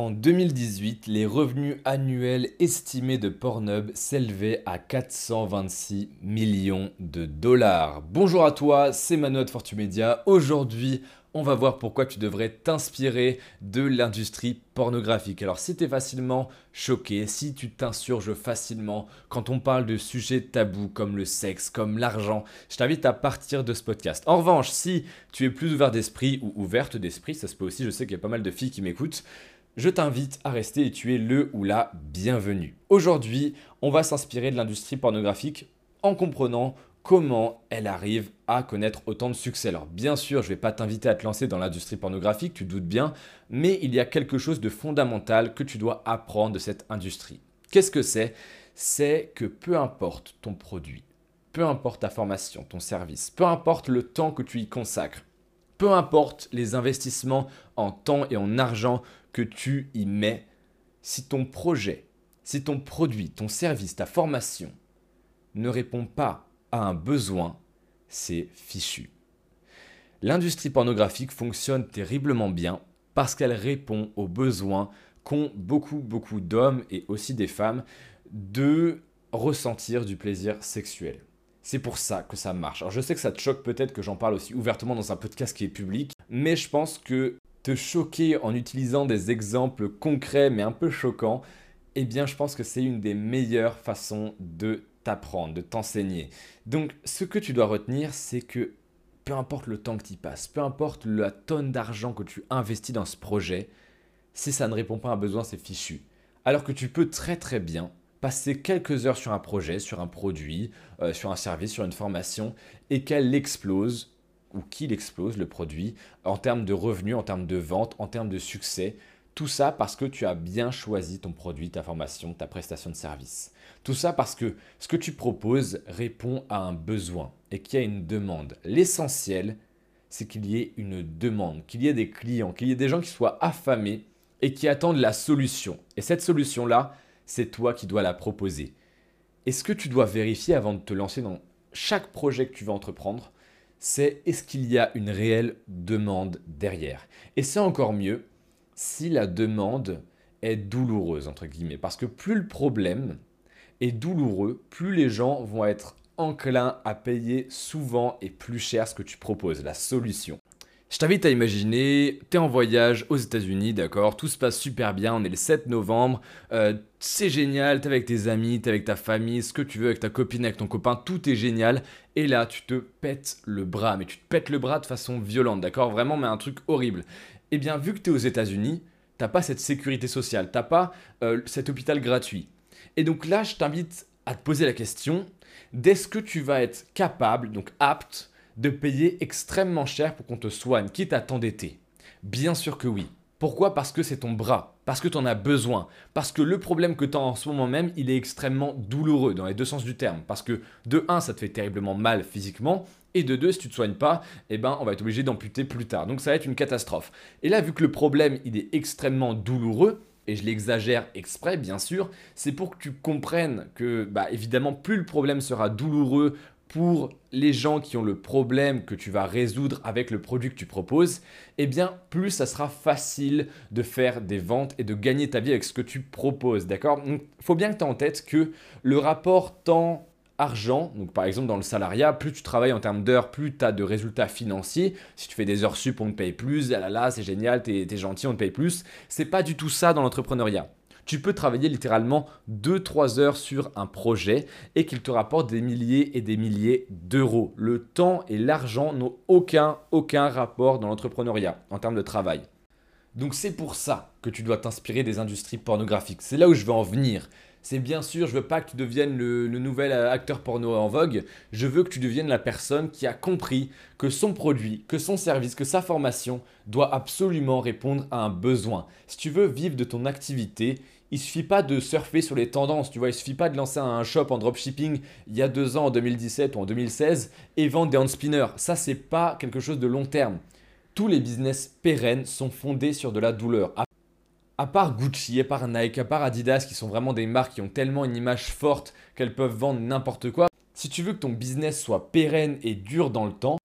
En 2018, les revenus annuels estimés de Pornhub s'élevaient à 426 millions de dollars. Bonjour à toi, c'est Manu de Fortumedia. Aujourd'hui, on va voir pourquoi tu devrais t'inspirer de l'industrie pornographique. Alors si tu es facilement choqué, si tu t'insurges facilement quand on parle de sujets tabous comme le sexe, comme l'argent, je t'invite à partir de ce podcast. En revanche, si tu es plus ouvert d'esprit ou ouverte d'esprit, ça se peut aussi, je sais qu'il y a pas mal de filles qui m'écoutent, je t'invite à rester et tu es le ou la bienvenue. Aujourd'hui, on va s'inspirer de l'industrie pornographique en comprenant comment elle arrive à connaître autant de succès. Alors bien sûr, je ne vais pas t'inviter à te lancer dans l'industrie pornographique, tu doutes bien, mais il y a quelque chose de fondamental que tu dois apprendre de cette industrie. Qu'est-ce que c'est? C'est que peu importe ton produit, peu importe ta formation, ton service, peu importe le temps que tu y consacres, peu importe les investissements en temps et en argent que tu y mets, si ton projet, si ton produit, ton service, ta formation ne répond pas à un besoin, c'est fichu. L'industrie pornographique fonctionne terriblement bien parce qu'elle répond aux besoins qu'ont beaucoup, beaucoup d'hommes et aussi des femmes de ressentir du plaisir sexuel. C'est pour ça que ça marche. Alors je sais que ça te choque peut-être que j'en parle aussi ouvertement dans un podcast qui est public, mais je pense que te choquer en utilisant des exemples concrets mais un peu choquants, eh bien je pense que c'est une des meilleures façons de t'apprendre, de t'enseigner. Donc ce que tu dois retenir, c'est que peu importe le temps que tu passes, peu importe la tonne d'argent que tu investis dans ce projet, si ça ne répond pas à un besoin, c'est fichu. Alors que tu peux très très bien passer quelques heures sur un projet, sur un produit, euh, sur un service, sur une formation, et qu'elle explose, ou qu'il explose le produit, en termes de revenus, en termes de vente, en termes de succès. Tout ça parce que tu as bien choisi ton produit, ta formation, ta prestation de service. Tout ça parce que ce que tu proposes répond à un besoin et qu'il y a une demande. L'essentiel, c'est qu'il y ait une demande, qu'il y ait des clients, qu'il y ait des gens qui soient affamés et qui attendent la solution. Et cette solution-là, c'est toi qui dois la proposer. Et ce que tu dois vérifier avant de te lancer dans chaque projet que tu vas entreprendre, c'est est-ce qu'il y a une réelle demande derrière? Et c'est encore mieux si la demande est douloureuse, entre guillemets. Parce que plus le problème est douloureux, plus les gens vont être enclins à payer souvent et plus cher ce que tu proposes, la solution. Je t'invite à imaginer, tu es en voyage aux États-Unis, d'accord Tout se passe super bien, on est le 7 novembre, euh, c'est génial, tu es avec tes amis, tu es avec ta famille, ce que tu veux, avec ta copine, avec ton copain, tout est génial. Et là, tu te pètes le bras, mais tu te pètes le bras de façon violente, d'accord Vraiment, mais un truc horrible. Eh bien, vu que tu es aux États-Unis, t'as pas cette sécurité sociale, t'as pas euh, cet hôpital gratuit. Et donc là, je t'invite à te poser la question d'est-ce que tu vas être capable, donc apte, de payer extrêmement cher pour qu'on te soigne, quitte à t'endetter Bien sûr que oui. Pourquoi? Parce que c'est ton bras, parce que tu en as besoin, parce que le problème que tu as en ce moment même, il est extrêmement douloureux dans les deux sens du terme. Parce que de 1, ça te fait terriblement mal physiquement, et de 2, si tu ne te soignes pas, eh ben, on va être obligé d'amputer plus tard. Donc ça va être une catastrophe. Et là, vu que le problème, il est extrêmement douloureux, et je l'exagère exprès bien sûr, c'est pour que tu comprennes que bah, évidemment plus le problème sera douloureux, pour les gens qui ont le problème que tu vas résoudre avec le produit que tu proposes, eh bien plus ça sera facile de faire des ventes et de gagner ta vie avec ce que tu proposes, d'accord? Il faut bien que tu aies en tête que le rapport temps argent, donc par exemple dans le salariat, plus tu travailles en termes d'heures, plus tu as de résultats financiers. Si tu fais des heures sup, on te paye plus, ah là là, c'est génial, t'es es gentil, on te paye plus. C'est pas du tout ça dans l'entrepreneuriat tu peux travailler littéralement 2-3 heures sur un projet et qu'il te rapporte des milliers et des milliers d'euros. Le temps et l'argent n'ont aucun, aucun rapport dans l'entrepreneuriat en termes de travail. Donc c'est pour ça que tu dois t'inspirer des industries pornographiques. C'est là où je veux en venir. C'est bien sûr, je veux pas que tu deviennes le, le, nouvel acteur porno en vogue, je veux que tu deviennes la personne qui a compris que son produit, que son service, que sa formation doit absolument répondre à un besoin. Si tu veux vivre de ton activité, il suffit pas de surfer sur les tendances, tu vois, il suffit pas de lancer un shop en dropshipping il y a deux ans, en 2017 ou en 2016, et vendre des hand spinners. Ça, c'est pas quelque chose de long terme. Tous les business pérennes sont fondés sur de la douleur. À part Gucci, à part Nike, à part Adidas, qui sont vraiment des marques qui ont tellement une image forte qu'elles peuvent vendre n'importe quoi, si tu veux que ton business soit pérenne et dur dans le temps,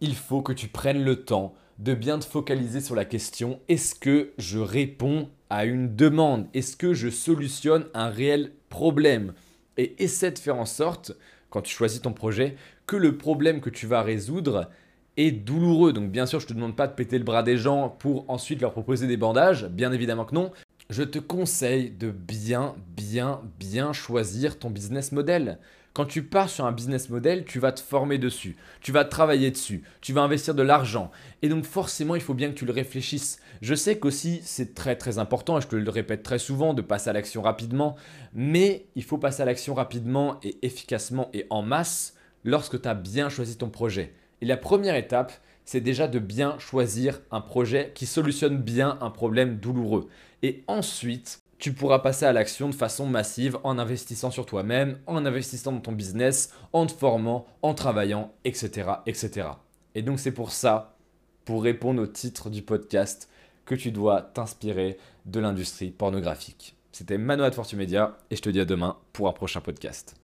il faut que tu prennes le temps de bien te focaliser sur la question est-ce que je réponds à une demande Est-ce que je solutionne un réel problème? Et essaie de faire en sorte, quand tu choisis ton projet, que le problème que tu vas résoudre est douloureux. Donc bien sûr, je ne te demande pas de péter le bras des gens pour ensuite leur proposer des bandages, bien évidemment que non. Je te conseille de bien, bien, bien choisir ton business model. Quand tu pars sur un business model, tu vas te former dessus, tu vas travailler dessus, tu vas investir de l'argent. Et donc forcément, il faut bien que tu le réfléchisses. Je sais qu'aussi, c'est très très important, et je te le répète très souvent, de passer à l'action rapidement, mais il faut passer à l'action rapidement et efficacement et en masse lorsque tu as bien choisi ton projet. Et la première étape, c'est déjà de bien choisir un projet qui solutionne bien un problème douloureux. Et ensuite, tu pourras passer à l'action de façon massive en investissant sur toi-même, en investissant dans ton business, en te formant, en travaillant, etc. etc. Et donc c'est pour ça, pour répondre au titre du podcast, que tu dois t'inspirer de l'industrie pornographique. C'était Manoa de Fortumedia et je te dis à demain pour un prochain podcast.